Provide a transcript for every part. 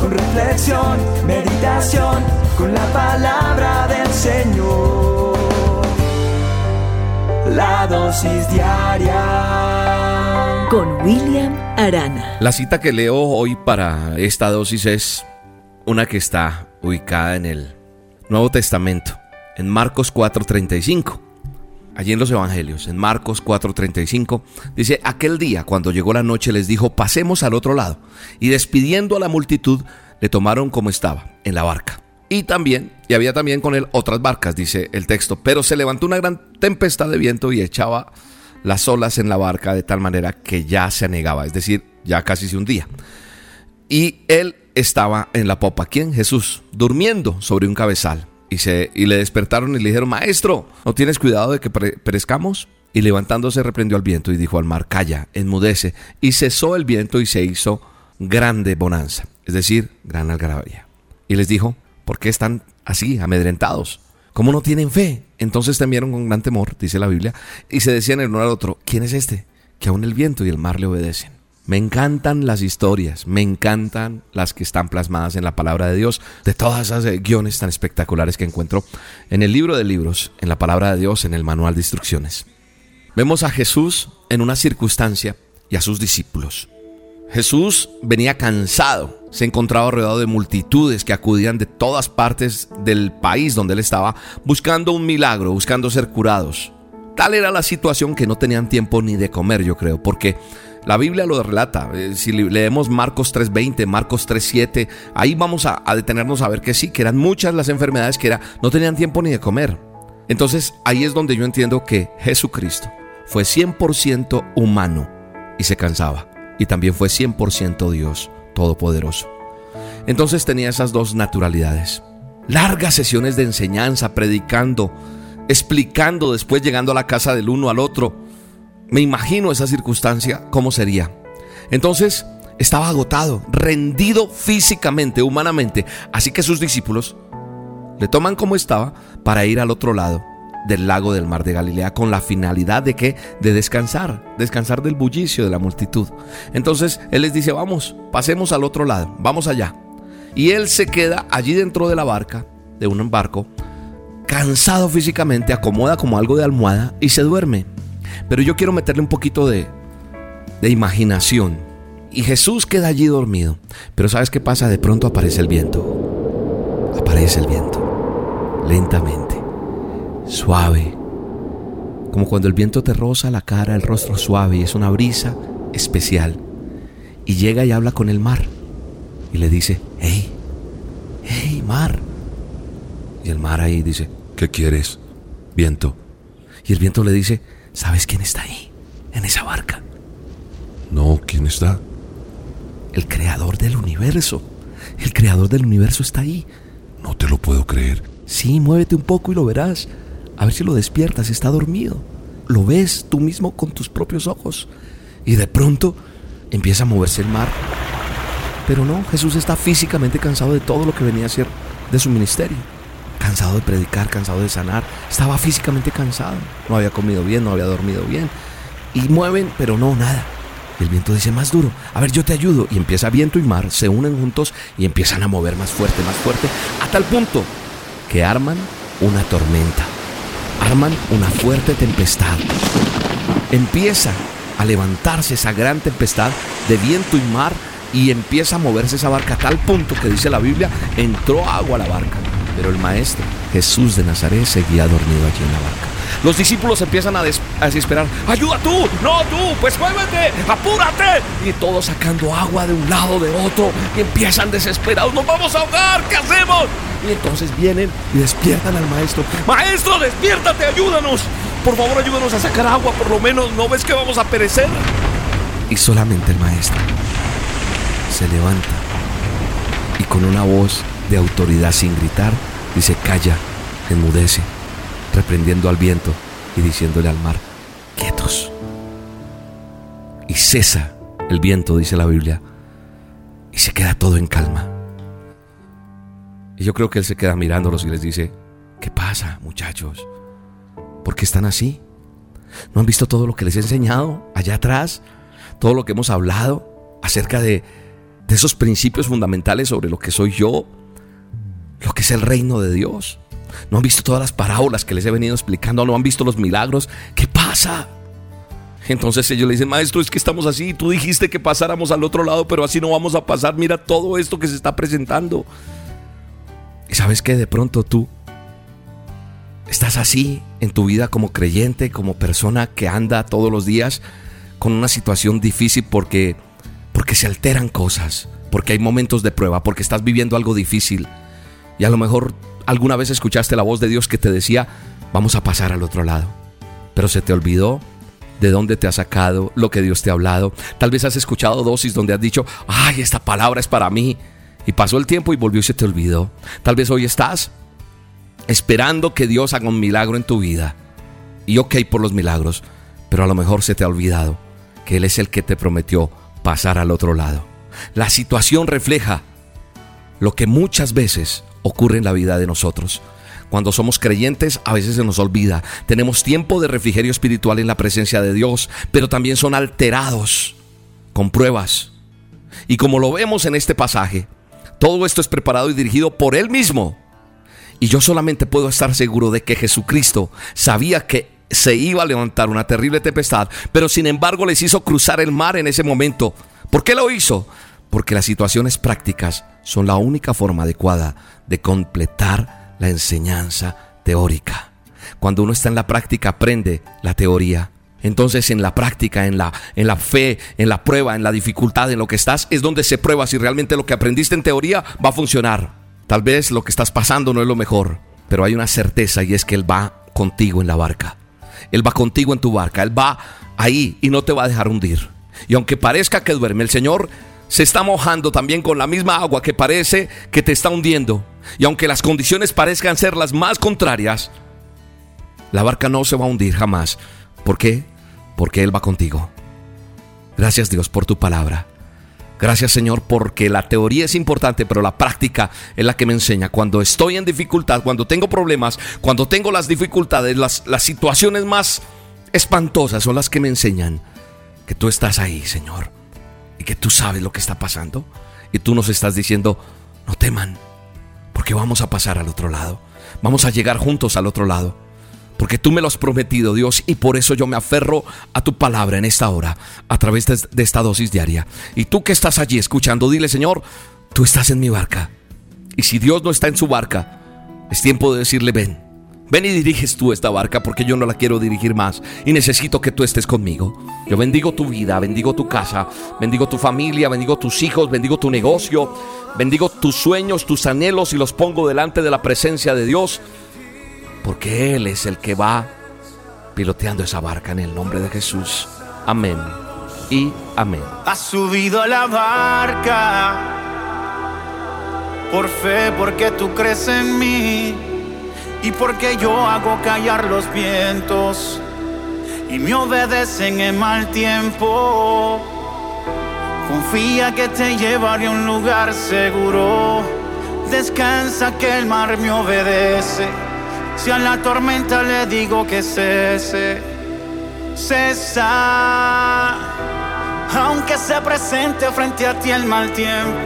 con reflexión, meditación, con la palabra del Señor. La dosis diaria con William Arana. La cita que leo hoy para esta dosis es una que está ubicada en el Nuevo Testamento, en Marcos 4:35. Allí en los Evangelios, en Marcos 4:35, dice, aquel día cuando llegó la noche les dijo, pasemos al otro lado. Y despidiendo a la multitud, le tomaron como estaba, en la barca. Y también, y había también con él otras barcas, dice el texto, pero se levantó una gran tempestad de viento y echaba las olas en la barca de tal manera que ya se anegaba, es decir, ya casi se hundía. Y él estaba en la popa. ¿Quién? Jesús, durmiendo sobre un cabezal. Y, se, y le despertaron y le dijeron, Maestro, ¿no tienes cuidado de que perezcamos? Y levantándose reprendió al viento y dijo al mar, Calla, enmudece. Y cesó el viento y se hizo grande bonanza, es decir, gran algarabía. Y les dijo, ¿por qué están así, amedrentados? ¿Cómo no tienen fe? Entonces temieron con gran temor, dice la Biblia, y se decían el uno al otro, ¿quién es este? Que aún el viento y el mar le obedecen. Me encantan las historias, me encantan las que están plasmadas en la palabra de Dios, de todas esas eh, guiones tan espectaculares que encuentro en el libro de libros, en la palabra de Dios, en el manual de instrucciones. Vemos a Jesús en una circunstancia y a sus discípulos. Jesús venía cansado, se encontraba rodeado de multitudes que acudían de todas partes del país donde él estaba, buscando un milagro, buscando ser curados. Tal era la situación que no tenían tiempo ni de comer, yo creo, porque la Biblia lo relata. Eh, si leemos Marcos 3.20, Marcos 3.7, ahí vamos a, detenernos a ver que sí, que eran muchas las enfermedades que era, no tenían tiempo ni de comer. Entonces ahí es donde yo entiendo que Jesucristo fue 100% humano y se cansaba. Y también fue 100% Dios Todopoderoso. Entonces tenía esas dos naturalidades. Largas sesiones de enseñanza, predicando, explicando, después llegando a la casa del uno al otro me imagino esa circunstancia, cómo sería. Entonces, estaba agotado, rendido físicamente, humanamente. Así que sus discípulos le toman como estaba para ir al otro lado del lago del mar de Galilea con la finalidad de que de descansar, descansar del bullicio de la multitud. Entonces él les dice, "Vamos, pasemos al otro lado, vamos allá." Y él se queda allí dentro de la barca, de un barco, cansado físicamente, acomoda como algo de almohada y se duerme. Pero yo quiero meterle un poquito de, de imaginación. Y Jesús queda allí dormido. Pero ¿sabes qué pasa? De pronto aparece el viento. Aparece el viento. Lentamente. Suave. Como cuando el viento te roza la cara, el rostro suave. Y es una brisa especial. Y llega y habla con el mar. Y le dice, hey, hey, mar. Y el mar ahí dice, ¿qué quieres? Viento. Y el viento le dice, ¿Sabes quién está ahí? En esa barca. No, ¿quién está? El creador del universo. El creador del universo está ahí. No te lo puedo creer. Sí, muévete un poco y lo verás. A ver si lo despiertas, está dormido. Lo ves tú mismo con tus propios ojos. Y de pronto empieza a moverse el mar. Pero no, Jesús está físicamente cansado de todo lo que venía a hacer de su ministerio cansado de predicar, cansado de sanar, estaba físicamente cansado, no había comido bien, no había dormido bien. Y mueven, pero no, nada. el viento dice más duro, a ver, yo te ayudo. Y empieza viento y mar, se unen juntos y empiezan a mover más fuerte, más fuerte, a tal punto que arman una tormenta, arman una fuerte tempestad. Empieza a levantarse esa gran tempestad de viento y mar y empieza a moverse esa barca a tal punto que dice la Biblia, entró agua a la barca. Pero el maestro, Jesús de Nazaret, seguía dormido allí en la barca. Los discípulos empiezan a, desesperar. ¡Ayuda tú! ¡No tú! ¡Pues muévete! ¡Apúrate! Y todos sacando agua de un lado, de otro. Y empiezan desesperados. ¡Nos vamos a ahogar! ¿Qué hacemos? Y entonces vienen y despiertan al maestro. ¡Maestro, despiértate! ¡Ayúdanos! Por favor, ayúdanos a sacar agua, por lo menos. ¿No ves que vamos a perecer? Y solamente el maestro se levanta y con una voz de autoridad sin gritar, dice, calla, enmudece. reprendiendo al viento y diciéndole al mar, quietos. Y cesa el viento, dice la Biblia, y se queda todo en calma. Y yo creo que él se queda mirándolos y les dice, ¿qué pasa muchachos? ¿Por qué están así? ¿No han visto todo lo que les he enseñado allá atrás? Todo lo que hemos hablado acerca de, de esos principios fundamentales sobre lo que soy yo, lo que es el reino de Dios. ¿No han visto todas las parábolas que les he venido explicando? ¿No han visto los milagros? ¿Qué pasa? Entonces ellos le dicen, maestro, es que estamos así, tú dijiste que pasáramos al otro lado, pero así no vamos a pasar, mira todo esto que se está presentando. Y sabes que de pronto tú estás así en tu vida como creyente, como persona que anda todos los días con una situación difícil porque porque se alteran cosas, porque hay momentos de prueba, porque estás viviendo algo difícil. Y a lo mejor alguna vez escuchaste la voz de Dios que te decía, vamos a pasar al otro lado. Pero se te olvidó de dónde te ha sacado, lo que Dios te ha hablado. Tal vez has escuchado dosis donde has dicho, ay, esta palabra es para mí. Y pasó el tiempo y volvió y se te olvidó. Tal vez hoy estás esperando que Dios haga un milagro en tu vida. Y ok por los milagros, pero a lo mejor se te ha olvidado que Él es el que te prometió pasar al otro lado. La situación refleja lo que muchas veces ocurre en la vida de nosotros. Cuando somos creyentes a veces se nos olvida. Tenemos tiempo de refrigerio espiritual en la presencia de Dios, pero también son alterados con pruebas. Y como lo vemos en este pasaje, todo esto es preparado y dirigido por Él mismo. Y yo solamente puedo estar seguro de que Jesucristo sabía que se iba a levantar una terrible tempestad, pero sin embargo les hizo cruzar el mar en ese momento. ¿Por qué lo hizo? Porque las situaciones prácticas son la única forma adecuada de completar la enseñanza teórica. Cuando uno está en la práctica aprende la teoría. Entonces en la práctica, en la, en la fe, en la prueba, en la dificultad, en lo que estás, es donde se prueba si realmente lo que aprendiste en teoría va a funcionar. Tal vez lo que estás pasando no es lo mejor, pero hay una certeza y es que Él va contigo en la barca. Él va contigo en tu barca, Él va ahí y no te va a dejar hundir. Y aunque parezca que duerme, el Señor se está mojando también con la misma agua que parece que te está hundiendo. Y aunque las condiciones parezcan ser las más contrarias, la barca no se va a hundir jamás. ¿Por qué? Porque Él va contigo. Gracias Dios por tu palabra. Gracias Señor porque la teoría es importante, pero la práctica es la que me enseña. Cuando estoy en dificultad, cuando tengo problemas, cuando tengo las dificultades, las, las situaciones más espantosas son las que me enseñan que tú estás ahí, Señor, que tú sabes lo que está pasando. Y tú nos estás diciendo, no teman, porque vamos a pasar al otro lado. Vamos a llegar juntos al otro lado porque tú me lo has prometido, Dios, y por eso yo me aferro a tu palabra en esta hora, a través de, esta dosis diaria. Y tú que estás allí escuchando, dile, Señor, tú estás en mi barca. Y si Dios no está en su barca, es tiempo de decirle, ven, ven y diriges tú esta barca, porque yo no la quiero dirigir más y necesito que tú estés conmigo. Yo bendigo tu vida, bendigo tu casa, bendigo tu familia, bendigo tus hijos, bendigo tu negocio, bendigo tus sueños, tus anhelos y los pongo delante de la presencia de Dios porque Él es el que va piloteando esa barca en el nombre de Jesús. Amén y amén. Has subido a la barca por fe, porque tú crees en mí y porque yo hago callar los vientos y me obedecen en mal tiempo. Confía que te llevaré a un lugar seguro. Descansa que el mar me obedece. Si a la tormenta le digo que cese, cesa. Aunque se presente frente a ti el mal tiempo,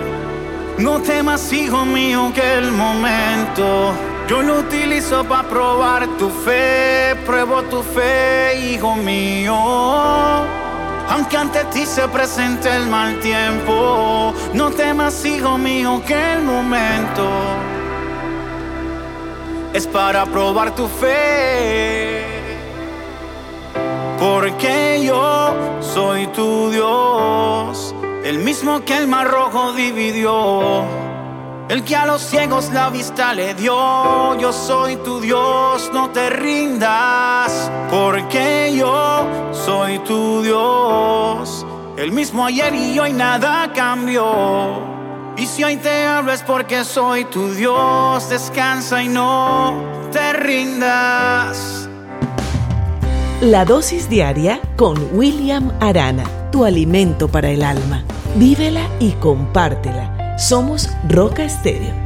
no temas, hijo mío, que el momento yo lo utilizo para probar tu fe. Pruebo tu fe, hijo mío. Aunque ante ti se presente el mal tiempo, no temas, hijo mío, que el momento es para probar tu fe. Porque yo soy tu Dios, el mismo que el mar rojo dividió, el que a los ciegos la vista le dio. Yo soy tu Dios, no te rindas, porque yo soy tu Dios, el mismo ayer y hoy nada cambió. Y si hoy te hablo es porque soy tu Dios, descansa y no te rindas. La dosis diaria con William Arana, tu alimento para el alma. Vívela y compártela. Somos Roca Estéreo